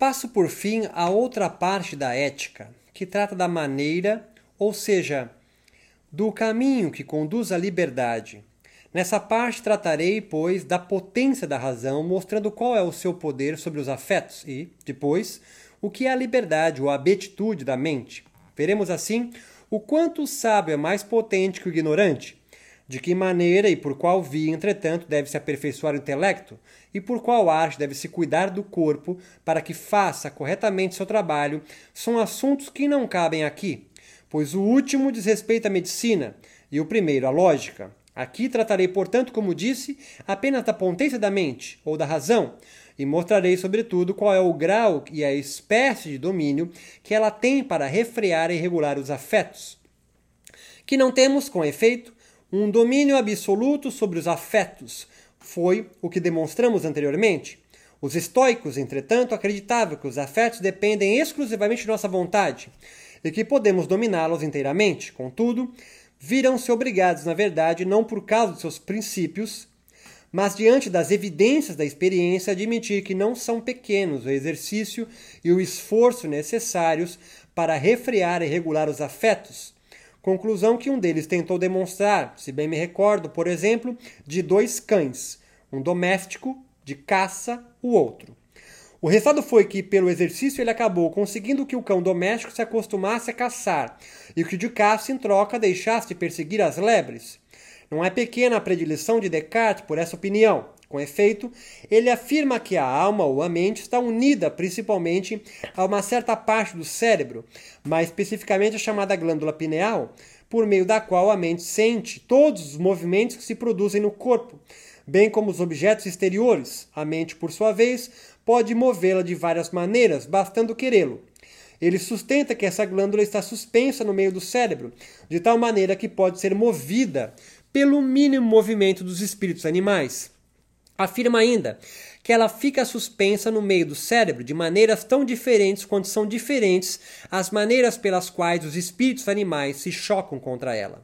Passo por fim a outra parte da ética, que trata da maneira, ou seja, do caminho que conduz à liberdade. Nessa parte tratarei, pois, da potência da razão, mostrando qual é o seu poder sobre os afetos e, depois, o que é a liberdade ou a beatitude da mente. Veremos assim o quanto o sábio é mais potente que o ignorante, de que maneira e por qual via, entretanto, deve-se aperfeiçoar o intelecto? E por qual arte deve-se cuidar do corpo para que faça corretamente seu trabalho? São assuntos que não cabem aqui, pois o último diz respeito à medicina e o primeiro à lógica. Aqui tratarei, portanto, como disse, apenas da potência da mente ou da razão, e mostrarei, sobretudo, qual é o grau e a espécie de domínio que ela tem para refrear e regular os afetos. Que não temos, com efeito, um domínio absoluto sobre os afetos foi o que demonstramos anteriormente. Os estoicos, entretanto, acreditavam que os afetos dependem exclusivamente de nossa vontade e que podemos dominá-los inteiramente. Contudo, viram-se obrigados, na verdade, não por causa de seus princípios, mas diante das evidências da experiência, admitir que não são pequenos o exercício e o esforço necessários para refrear e regular os afetos Conclusão que um deles tentou demonstrar, se bem me recordo, por exemplo, de dois cães, um doméstico de caça, o outro. O resultado foi que, pelo exercício, ele acabou conseguindo que o cão doméstico se acostumasse a caçar e que o de caça, em troca, deixasse de perseguir as lebres. Não é pequena a predileção de Descartes por essa opinião. Com efeito, ele afirma que a alma ou a mente está unida principalmente a uma certa parte do cérebro, mais especificamente a chamada glândula pineal, por meio da qual a mente sente todos os movimentos que se produzem no corpo, bem como os objetos exteriores. A mente, por sua vez, pode movê-la de várias maneiras, bastando querê-lo. Ele sustenta que essa glândula está suspensa no meio do cérebro, de tal maneira que pode ser movida pelo mínimo movimento dos espíritos animais. Afirma ainda que ela fica suspensa no meio do cérebro de maneiras tão diferentes quanto são diferentes as maneiras pelas quais os espíritos animais se chocam contra ela.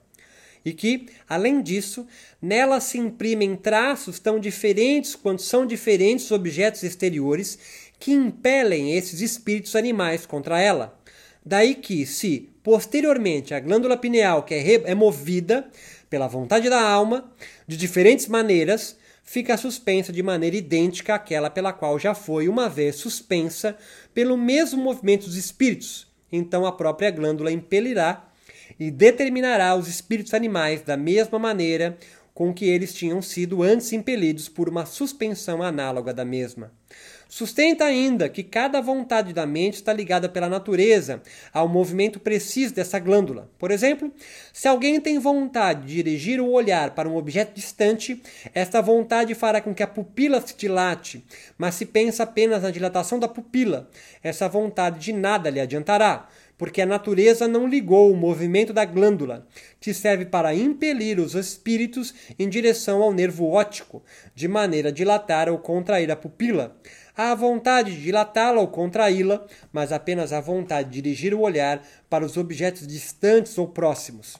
E que, além disso, nela se imprimem traços tão diferentes quanto são diferentes os objetos exteriores que impelem esses espíritos animais contra ela. Daí que, se posteriormente a glândula pineal que é, é movida pela vontade da alma de diferentes maneiras, fica suspensa de maneira idêntica àquela pela qual já foi uma vez suspensa pelo mesmo movimento dos espíritos. Então a própria glândula impelirá e determinará os espíritos animais da mesma maneira com que eles tinham sido antes impelidos por uma suspensão análoga da mesma. Sustenta ainda que cada vontade da mente está ligada pela natureza ao movimento preciso dessa glândula. Por exemplo, se alguém tem vontade de dirigir o olhar para um objeto distante, esta vontade fará com que a pupila se dilate, mas se pensa apenas na dilatação da pupila, essa vontade de nada lhe adiantará porque a natureza não ligou o movimento da glândula, que serve para impelir os espíritos em direção ao nervo óptico, de maneira a dilatar ou contrair a pupila. Há a vontade de dilatá-la ou contraí-la, mas apenas a vontade de dirigir o olhar para os objetos distantes ou próximos.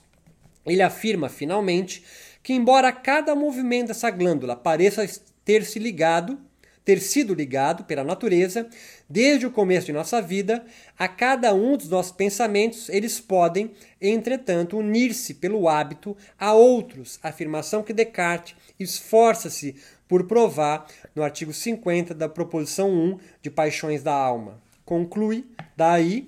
Ele afirma, finalmente, que embora cada movimento dessa glândula pareça ter se ligado, ter sido ligado pela natureza, desde o começo de nossa vida, a cada um dos nossos pensamentos, eles podem, entretanto, unir-se pelo hábito a outros, afirmação que Descartes esforça-se por provar no artigo 50 da proposição 1 de Paixões da Alma. Conclui, daí,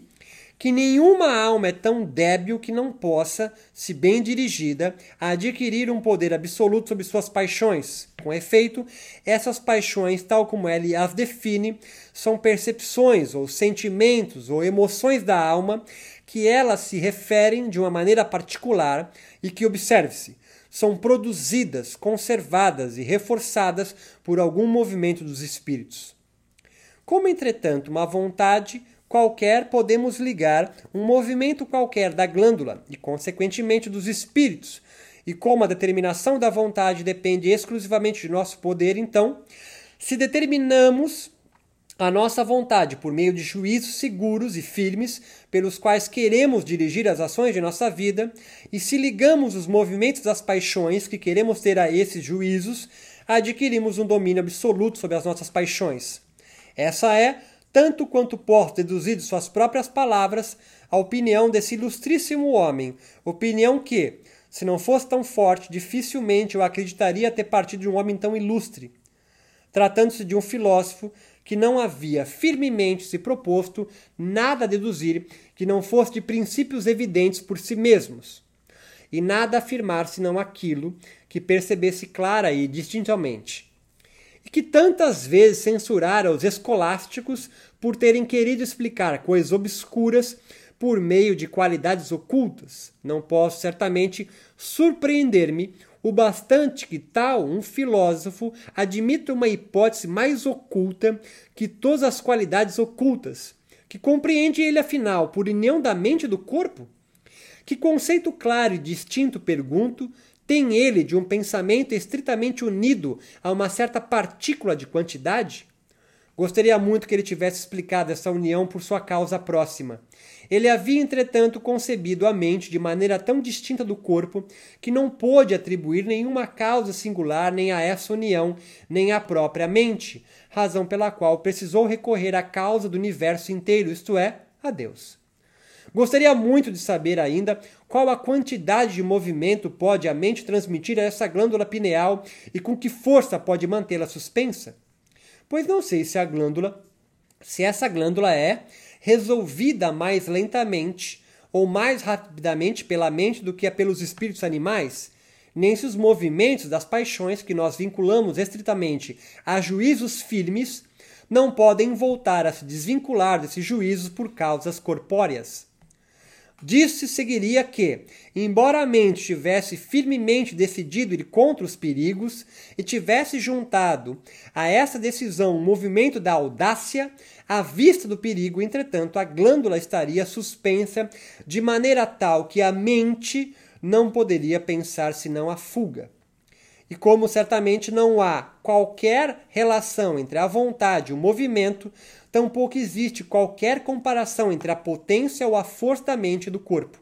que nenhuma alma é tão débil que não possa, se bem dirigida, adquirir um poder absoluto sobre suas paixões. Com efeito, essas paixões, tal como ele as define, são percepções ou sentimentos ou emoções da alma que elas se referem de uma maneira particular e que, observe-se, são produzidas, conservadas e reforçadas por algum movimento dos espíritos. Como, entretanto, uma vontade qualquer podemos ligar um movimento qualquer da glândula e, consequentemente, dos espíritos. E como a determinação da vontade depende exclusivamente de nosso poder, então, se determinamos a nossa vontade por meio de juízos seguros e firmes pelos quais queremos dirigir as ações de nossa vida, e se ligamos os movimentos das paixões que queremos ter a esses juízos, adquirimos um domínio absoluto sobre as nossas paixões. Essa é tanto quanto posso deduzir de suas próprias palavras a opinião desse ilustríssimo homem, opinião que, se não fosse tão forte, dificilmente eu acreditaria ter partido de um homem tão ilustre. Tratando-se de um filósofo que não havia firmemente se proposto nada a deduzir que não fosse de princípios evidentes por si mesmos, e nada a afirmar senão aquilo que percebesse clara e distintamente. E que tantas vezes censurara os escolásticos por terem querido explicar coisas obscuras por meio de qualidades ocultas. Não posso certamente surpreender-me o bastante que tal um filósofo admita uma hipótese mais oculta que todas as qualidades ocultas, que compreende ele afinal por união da mente e do corpo? Que conceito claro e distinto, pergunto, tem ele de um pensamento estritamente unido a uma certa partícula de quantidade? Gostaria muito que ele tivesse explicado essa união por sua causa próxima. Ele havia, entretanto, concebido a mente de maneira tão distinta do corpo que não pôde atribuir nenhuma causa singular nem a essa união, nem à própria mente, razão pela qual precisou recorrer à causa do universo inteiro, isto é, a Deus. Gostaria muito de saber ainda qual a quantidade de movimento pode a mente transmitir a essa glândula pineal e com que força pode mantê-la suspensa pois não sei se a glândula, se essa glândula é resolvida mais lentamente ou mais rapidamente pela mente do que é pelos espíritos animais, nem se os movimentos das paixões que nós vinculamos estritamente a juízos firmes não podem voltar a se desvincular desses juízos por causas corpóreas. Disso seguiria que, embora a mente tivesse firmemente decidido ir contra os perigos e tivesse juntado a essa decisão um movimento da audácia, à vista do perigo, entretanto, a glândula estaria suspensa de maneira tal que a mente não poderia pensar senão a fuga. E como certamente não há qualquer relação entre a vontade e o movimento, tampouco existe qualquer comparação entre a potência ou a força da mente do corpo.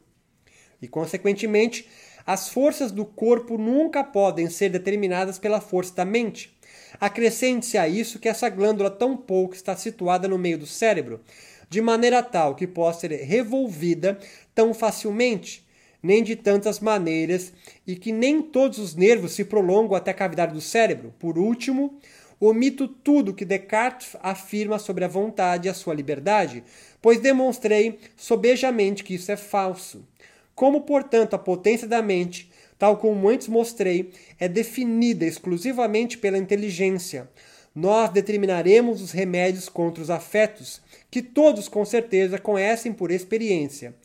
E, consequentemente, as forças do corpo nunca podem ser determinadas pela força da mente. Acrescente-se a isso que essa glândula tão pouco está situada no meio do cérebro, de maneira tal que possa ser revolvida tão facilmente, nem de tantas maneiras, e que nem todos os nervos se prolongam até a cavidade do cérebro. Por último, omito tudo que Descartes afirma sobre a vontade e a sua liberdade, pois demonstrei sobejamente que isso é falso. Como, portanto, a potência da mente, tal como antes mostrei, é definida exclusivamente pela inteligência, nós determinaremos os remédios contra os afetos, que todos com certeza conhecem por experiência.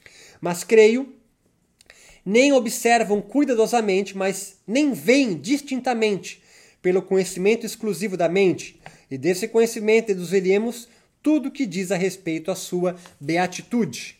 Mas creio nem observam cuidadosamente, mas nem veem distintamente, pelo conhecimento exclusivo da mente, e desse conhecimento deduziremos tudo o que diz a respeito à sua beatitude.